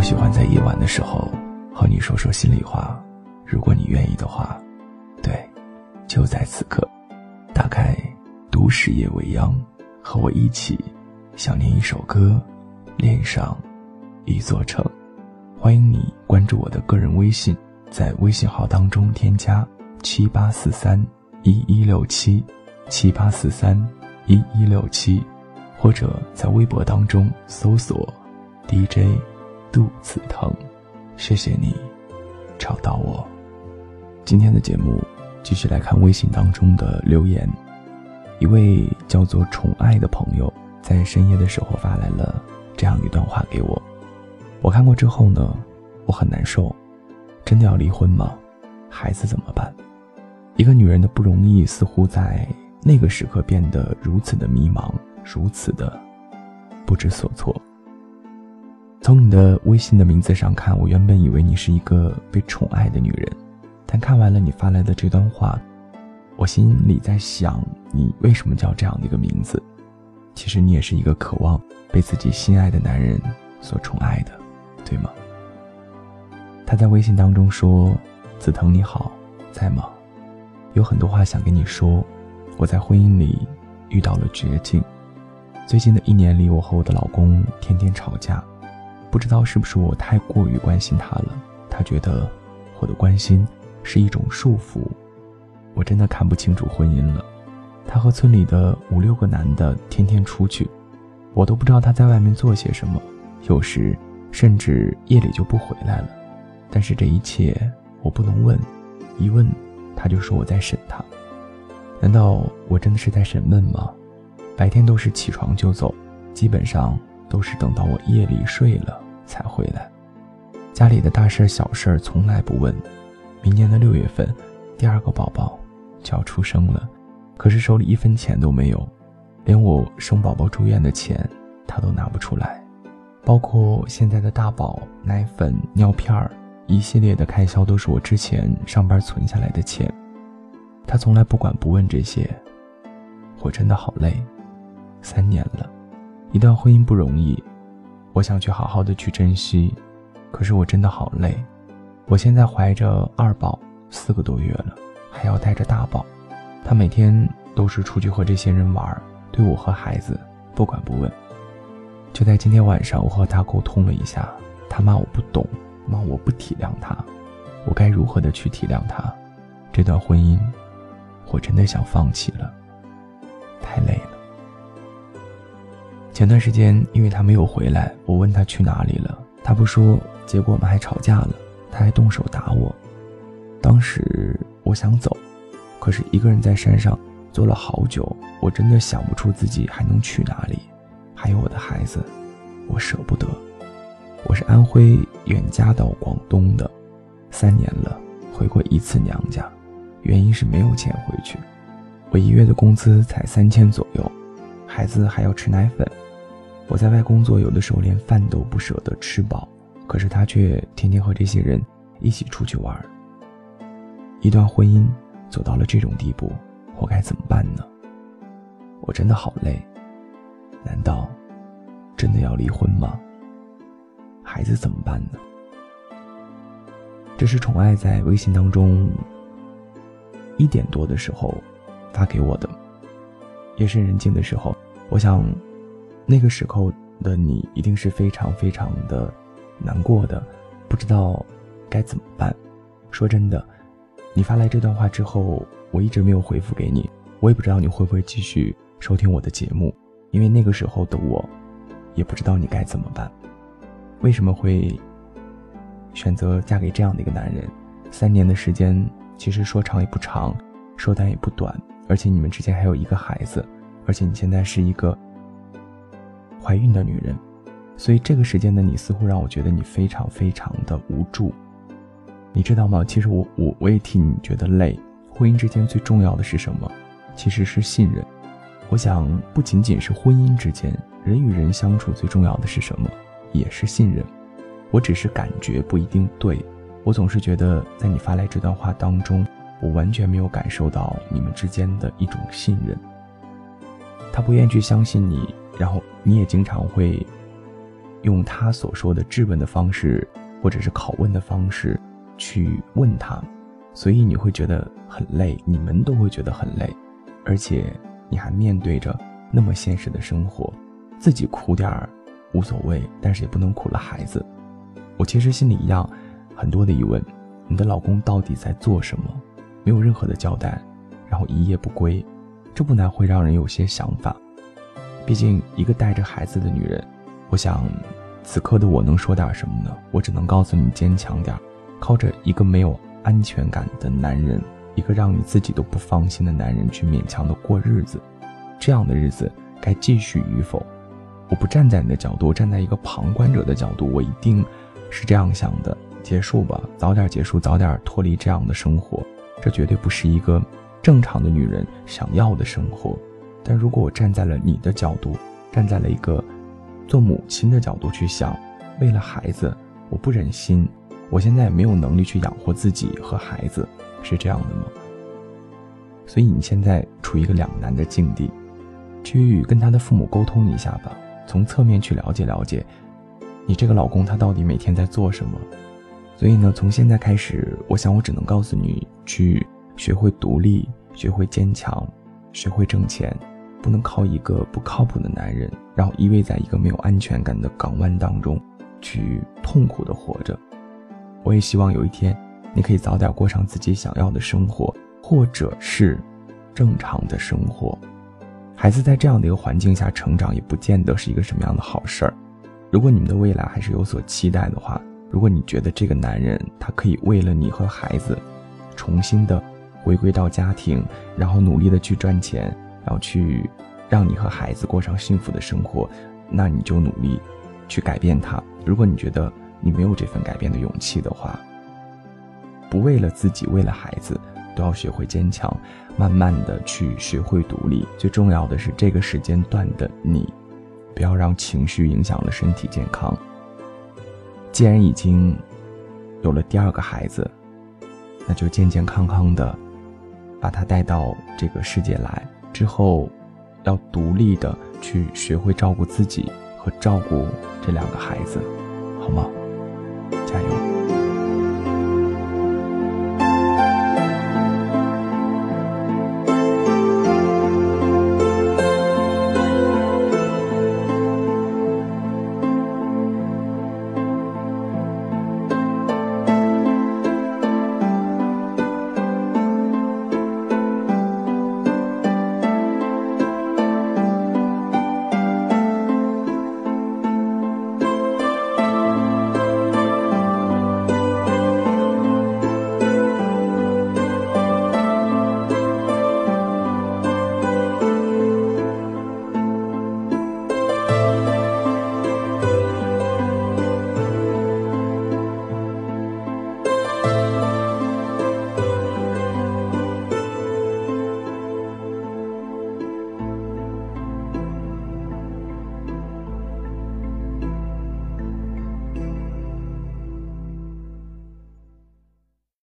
我喜欢在夜晚的时候和你说说心里话，如果你愿意的话，对，就在此刻，打开都市夜未央，和我一起想念一首歌，恋上一座城。欢迎你关注我的个人微信，在微信号当中添加七八四三一一六七七八四三一一六七，或者在微博当中搜索 DJ 肚子疼。谢谢你找到我。今天的节目继续来看微信当中的留言，一位叫做宠爱的朋友在深夜的时候发来了这样一段话给我。我看过之后呢，我很难受。真的要离婚吗？孩子怎么办？一个女人的不容易，似乎在那个时刻变得如此的迷茫，如此的不知所措。从你的微信的名字上看，我原本以为你是一个被宠爱的女人，但看完了你发来的这段话，我心里在想，你为什么叫这样的一个名字？其实你也是一个渴望被自己心爱的男人所宠爱的。对吗？他在微信当中说：“子腾你好，在吗？有很多话想跟你说。我在婚姻里遇到了绝境。最近的一年里，我和我的老公天天吵架。不知道是不是我太过于关心他了，他觉得我的关心是一种束缚。我真的看不清楚婚姻了。他和村里的五六个男的天天出去，我都不知道他在外面做些什么。有时……”甚至夜里就不回来了，但是这一切我不能问，一问他就说我在审他。难道我真的是在审问吗？白天都是起床就走，基本上都是等到我夜里睡了才回来。家里的大事小事从来不问。明年的六月份，第二个宝宝就要出生了，可是手里一分钱都没有，连我生宝宝住院的钱他都拿不出来。包括现在的大宝、奶粉、尿片儿，一系列的开销都是我之前上班存下来的钱。他从来不管不问这些，我真的好累。三年了，一段婚姻不容易，我想去好好的去珍惜，可是我真的好累。我现在怀着二宝四个多月了，还要带着大宝，他每天都是出去和这些人玩，对我和孩子不管不问。就在今天晚上，我和他沟通了一下，他骂我不懂，骂我不体谅他，我该如何的去体谅他？这段婚姻，我真的想放弃了，太累了。前段时间，因为他没有回来，我问他去哪里了，他不说，结果我们还吵架了，他还动手打我。当时我想走，可是一个人在山上坐了好久，我真的想不出自己还能去哪里。还有我的孩子，我舍不得。我是安徽远嫁到广东的，三年了，回过一次娘家，原因是没有钱回去。我一月的工资才三千左右，孩子还要吃奶粉。我在外工作，有的时候连饭都不舍得吃饱，可是他却天天和这些人一起出去玩。一段婚姻走到了这种地步，我该怎么办呢？我真的好累。难道真的要离婚吗？孩子怎么办呢？这是宠爱在微信当中一点多的时候发给我的，夜深人静的时候，我想那个时候的你一定是非常非常的难过的，不知道该怎么办。说真的，你发来这段话之后，我一直没有回复给你，我也不知道你会不会继续收听我的节目。因为那个时候的我，也不知道你该怎么办。为什么会选择嫁给这样的一个男人？三年的时间，其实说长也不长，说短也不短。而且你们之间还有一个孩子，而且你现在是一个怀孕的女人，所以这个时间的你似乎让我觉得你非常非常的无助。你知道吗？其实我我我也替你觉得累。婚姻之间最重要的是什么？其实是信任。我想，不仅仅是婚姻之间，人与人相处最重要的是什么？也是信任。我只是感觉不一定对，我总是觉得在你发来这段话当中，我完全没有感受到你们之间的一种信任。他不愿去相信你，然后你也经常会用他所说的质问的方式，或者是拷问的方式去问他，所以你会觉得很累，你们都会觉得很累，而且你还面对着那么现实的生活，自己苦点儿无所谓，但是也不能苦了孩子。我其实心里一样很多的疑问：你的老公到底在做什么？没有任何的交代，然后一夜不归，这不难会让人有些想法。毕竟一个带着孩子的女人，我想，此刻的我能说点什么呢？我只能告诉你坚强点，靠着一个没有安全感的男人，一个让你自己都不放心的男人去勉强的过日子，这样的日子该继续与否？我不站在你的角度，站在一个旁观者的角度，我一定是这样想的：结束吧，早点结束，早点脱离这样的生活。这绝对不是一个正常的女人想要的生活，但如果我站在了你的角度，站在了一个做母亲的角度去想，为了孩子，我不忍心，我现在也没有能力去养活自己和孩子，是这样的吗？所以你现在处于一个两难的境地，去跟他的父母沟通一下吧，从侧面去了解了解，你这个老公他到底每天在做什么。所以呢，从现在开始，我想我只能告诉你，去学会独立，学会坚强，学会挣钱，不能靠一个不靠谱的男人，然后依偎在一个没有安全感的港湾当中，去痛苦的活着。我也希望有一天，你可以早点过上自己想要的生活，或者是正常的生活。孩子在这样的一个环境下成长，也不见得是一个什么样的好事儿。如果你们的未来还是有所期待的话，如果你觉得这个男人他可以为了你和孩子，重新的回归到家庭，然后努力的去赚钱，要去让你和孩子过上幸福的生活，那你就努力去改变他。如果你觉得你没有这份改变的勇气的话，不为了自己，为了孩子，都要学会坚强，慢慢的去学会独立。最重要的是这个时间段的你，不要让情绪影响了身体健康。既然已经有了第二个孩子，那就健健康康的把他带到这个世界来。之后，要独立的去学会照顾自己和照顾这两个孩子，